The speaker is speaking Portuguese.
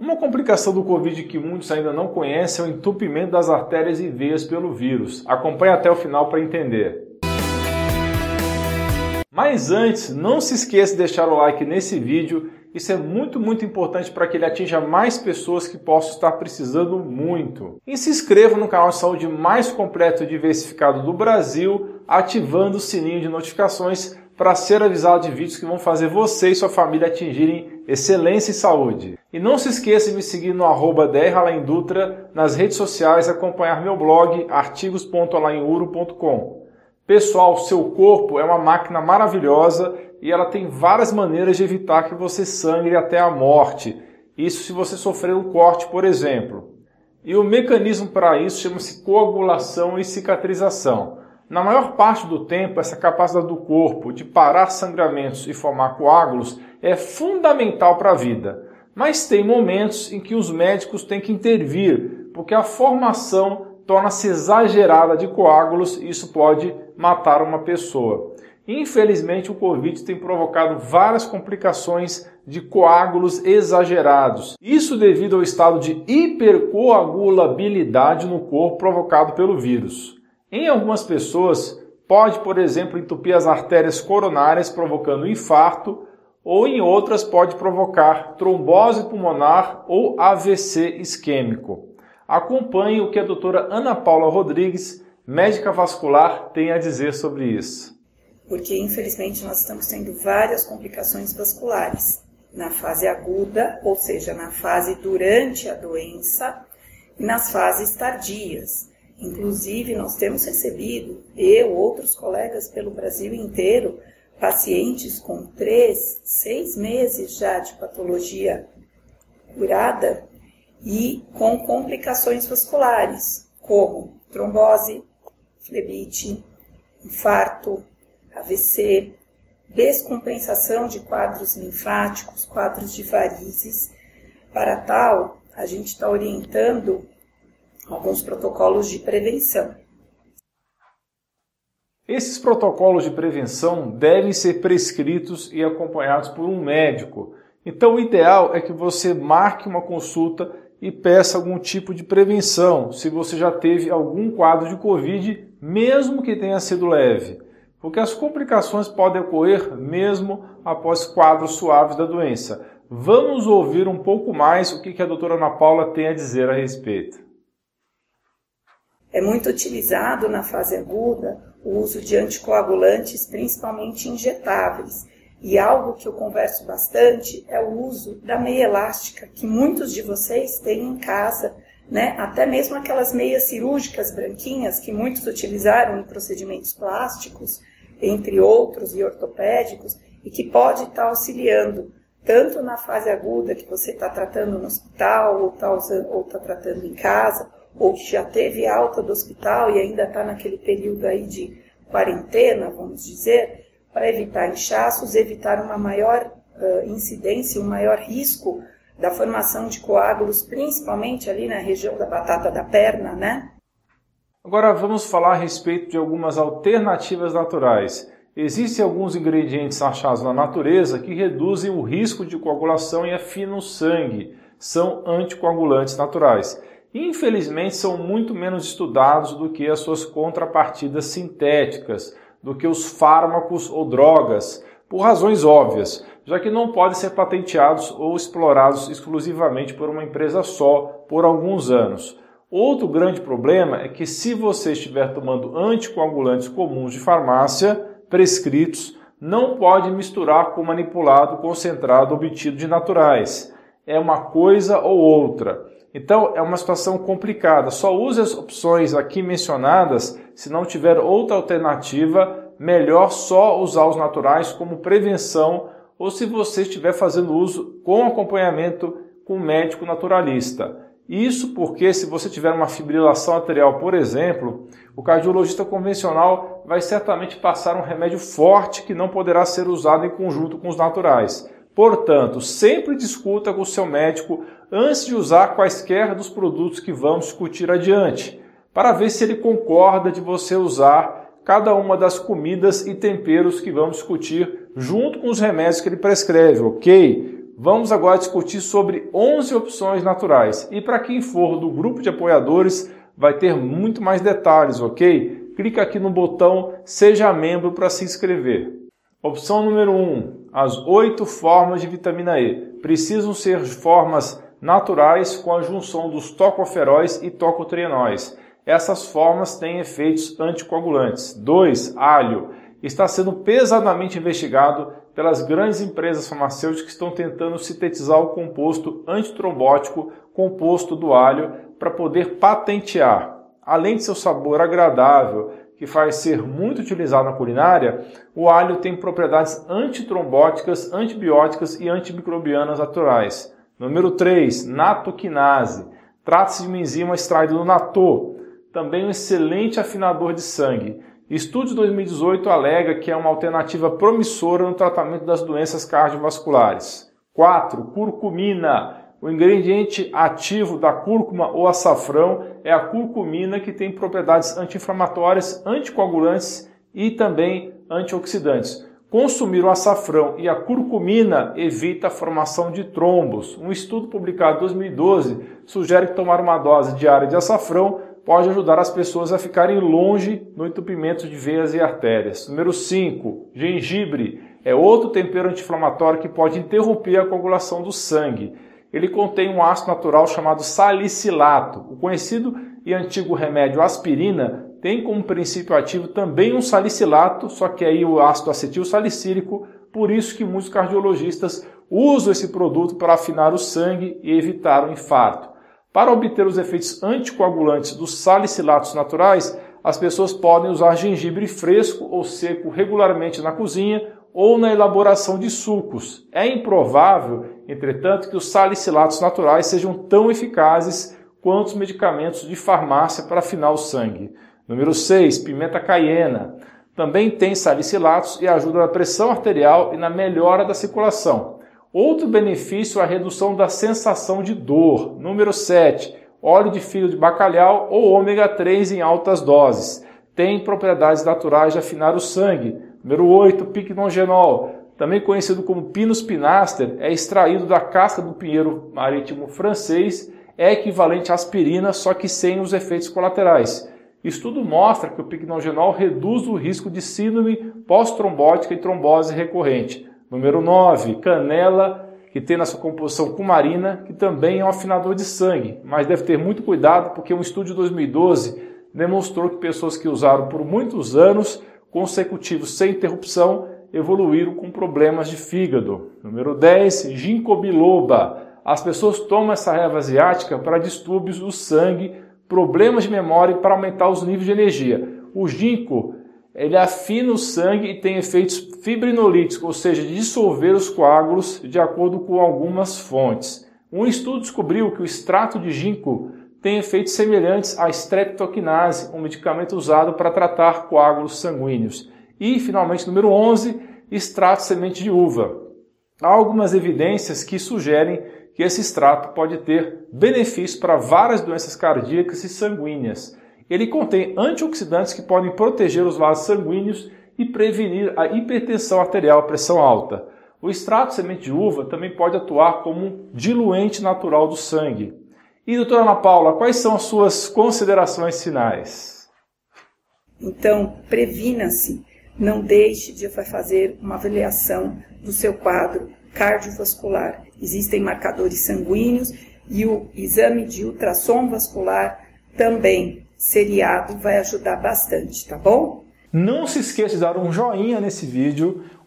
Uma complicação do Covid que muitos ainda não conhecem é o entupimento das artérias e veias pelo vírus. Acompanhe até o final para entender. Mas antes, não se esqueça de deixar o like nesse vídeo. Isso é muito, muito importante para que ele atinja mais pessoas que possam estar precisando muito. E se inscreva no canal de saúde mais completo e diversificado do Brasil, ativando o sininho de notificações para ser avisado de vídeos que vão fazer você e sua família atingirem excelência e saúde. E não se esqueça de me seguir no arroba Dutra nas redes sociais e acompanhar meu blog artigos.alainuro.com. Pessoal, seu corpo é uma máquina maravilhosa e ela tem várias maneiras de evitar que você sangre até a morte. Isso se você sofrer um corte, por exemplo. E o mecanismo para isso chama-se coagulação e cicatrização. Na maior parte do tempo, essa capacidade do corpo de parar sangramentos e formar coágulos é fundamental para a vida. Mas tem momentos em que os médicos têm que intervir, porque a formação torna-se exagerada de coágulos e isso pode matar uma pessoa. Infelizmente, o Covid tem provocado várias complicações de coágulos exagerados. Isso devido ao estado de hipercoagulabilidade no corpo provocado pelo vírus. Em algumas pessoas, pode, por exemplo, entupir as artérias coronárias, provocando infarto, ou em outras pode provocar trombose pulmonar ou AVC isquêmico. Acompanhe o que a doutora Ana Paula Rodrigues, médica vascular, tem a dizer sobre isso. Porque, infelizmente, nós estamos tendo várias complicações vasculares na fase aguda, ou seja, na fase durante a doença, e nas fases tardias. Inclusive, nós temos recebido, eu, outros colegas pelo Brasil inteiro, pacientes com três, seis meses já de patologia curada e com complicações vasculares, como trombose, flebite, infarto, AVC, descompensação de quadros linfáticos, quadros de varizes. Para tal, a gente está orientando alguns protocolos de prevenção. Esses protocolos de prevenção devem ser prescritos e acompanhados por um médico. Então, o ideal é que você marque uma consulta e peça algum tipo de prevenção, se você já teve algum quadro de Covid, mesmo que tenha sido leve, porque as complicações podem ocorrer mesmo após quadros suaves da doença. Vamos ouvir um pouco mais o que a doutora Ana Paula tem a dizer a respeito. É muito utilizado na fase aguda o uso de anticoagulantes, principalmente injetáveis. E algo que eu converso bastante é o uso da meia elástica, que muitos de vocês têm em casa, né? Até mesmo aquelas meias cirúrgicas branquinhas que muitos utilizaram em procedimentos plásticos, entre outros e ortopédicos, e que pode estar auxiliando tanto na fase aguda que você está tratando no hospital ou está tá tratando em casa, ou que já teve alta do hospital e ainda está naquele período aí de quarentena, vamos dizer, para evitar inchaços, evitar uma maior uh, incidência, um maior risco da formação de coágulos, principalmente ali na região da batata da perna, né? Agora vamos falar a respeito de algumas alternativas naturais. Existem alguns ingredientes achados na natureza que reduzem o risco de coagulação e afinam o sangue. São anticoagulantes naturais infelizmente são muito menos estudados do que as suas contrapartidas sintéticas, do que os fármacos ou drogas, por razões óbvias, já que não podem ser patenteados ou explorados exclusivamente por uma empresa só por alguns anos. Outro grande problema é que se você estiver tomando anticoagulantes comuns de farmácia, prescritos, não pode misturar com manipulado concentrado obtido de naturais. É uma coisa ou outra. Então é uma situação complicada. Só use as opções aqui mencionadas se não tiver outra alternativa. Melhor só usar os naturais como prevenção ou se você estiver fazendo uso com acompanhamento com médico naturalista. Isso porque se você tiver uma fibrilação arterial, por exemplo, o cardiologista convencional vai certamente passar um remédio forte que não poderá ser usado em conjunto com os naturais. Portanto, sempre discuta com o seu médico antes de usar quaisquer dos produtos que vamos discutir adiante, para ver se ele concorda de você usar cada uma das comidas e temperos que vamos discutir junto com os remédios que ele prescreve, ok? Vamos agora discutir sobre 11 opções naturais. E para quem for do grupo de apoiadores, vai ter muito mais detalhes, ok? Clica aqui no botão Seja Membro para se inscrever. Opção número 1. As oito formas de vitamina E. Precisam ser formas naturais com a junção dos tocoferóis e tocotrienóis. Essas formas têm efeitos anticoagulantes. 2. Alho. Está sendo pesadamente investigado pelas grandes empresas farmacêuticas que estão tentando sintetizar o composto antitrombótico composto do alho para poder patentear. Além de seu sabor agradável, que faz ser muito utilizado na culinária, o alho tem propriedades antitrombóticas, antibióticas e antimicrobianas naturais. Número 3, natoquinase. Trata-se de uma enzima extraída do natô, também um excelente afinador de sangue. Estudo de 2018 alega que é uma alternativa promissora no tratamento das doenças cardiovasculares. 4. Curcumina. O ingrediente ativo da cúrcuma ou açafrão é a curcumina, que tem propriedades anti-inflamatórias, anticoagulantes e também antioxidantes. Consumir o açafrão e a curcumina evita a formação de trombos. Um estudo publicado em 2012 sugere que tomar uma dose diária de açafrão pode ajudar as pessoas a ficarem longe no entupimento de veias e artérias. Número 5, gengibre é outro tempero anti-inflamatório que pode interromper a coagulação do sangue. Ele contém um ácido natural chamado salicilato. O conhecido e antigo remédio aspirina tem como princípio ativo também um salicilato, só que aí o ácido acetil salicílico, por isso que muitos cardiologistas usam esse produto para afinar o sangue e evitar o infarto. Para obter os efeitos anticoagulantes dos salicilatos naturais, as pessoas podem usar gengibre fresco ou seco regularmente na cozinha ou na elaboração de sucos. É improvável, entretanto, que os salicilatos naturais sejam tão eficazes quanto os medicamentos de farmácia para afinar o sangue. Número 6, pimenta caiena. Também tem salicilatos e ajuda na pressão arterial e na melhora da circulação. Outro benefício é a redução da sensação de dor. Número 7. Óleo de fio de bacalhau ou ômega 3 em altas doses. Tem propriedades naturais de afinar o sangue. Número 8. Picnongenol. Também conhecido como Pinus pinaster, é extraído da casca do pinheiro marítimo francês, é equivalente à aspirina, só que sem os efeitos colaterais. Estudo mostra que o picnongenol reduz o risco de síndrome pós-trombótica e trombose recorrente. Número 9, canela, que tem na sua composição cumarina, que também é um afinador de sangue, mas deve ter muito cuidado porque um estudo de 2012 demonstrou que pessoas que usaram por muitos anos consecutivos sem interrupção evoluíram com problemas de fígado. Número 10, ginkgo biloba. As pessoas tomam essa erva asiática para distúrbios do sangue, problemas de memória e para aumentar os níveis de energia. O ginkgo ele afina o sangue e tem efeitos fibrinolíticos, ou seja, de dissolver os coágulos, de acordo com algumas fontes. Um estudo descobriu que o extrato de ginkgo tem efeitos semelhantes à streptokinase, um medicamento usado para tratar coágulos sanguíneos. E, finalmente, número 11, extrato de semente de uva. Há algumas evidências que sugerem que esse extrato pode ter benefícios para várias doenças cardíacas e sanguíneas. Ele contém antioxidantes que podem proteger os vasos sanguíneos e prevenir a hipertensão arterial, pressão alta. O extrato de semente de uva também pode atuar como um diluente natural do sangue. E, doutora Ana Paula, quais são as suas considerações finais? Então, previna-se. Não deixe de fazer uma avaliação do seu quadro cardiovascular. Existem marcadores sanguíneos e o exame de ultrassom vascular também seriado vai ajudar bastante, tá bom? Não se esqueça de dar um joinha nesse vídeo,